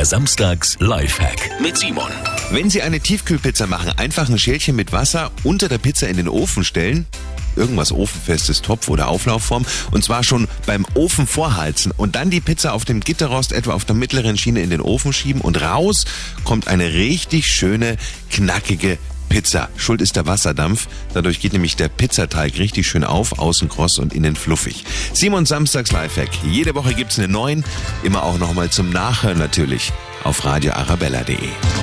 Der Samstags Lifehack mit Simon. Wenn Sie eine Tiefkühlpizza machen, einfach ein Schälchen mit Wasser unter der Pizza in den Ofen stellen. Irgendwas ofenfestes, Topf oder Auflaufform. Und zwar schon beim Ofen vorheizen. Und dann die Pizza auf dem Gitterrost etwa auf der mittleren Schiene in den Ofen schieben. Und raus kommt eine richtig schöne, knackige Pizza. Schuld ist der Wasserdampf. Dadurch geht nämlich der Pizzateig richtig schön auf, außen kross und innen fluffig. Simon Samstags Lifehack. Jede Woche gibt's einen neuen. Immer auch nochmal zum Nachhören natürlich auf radioarabella.de.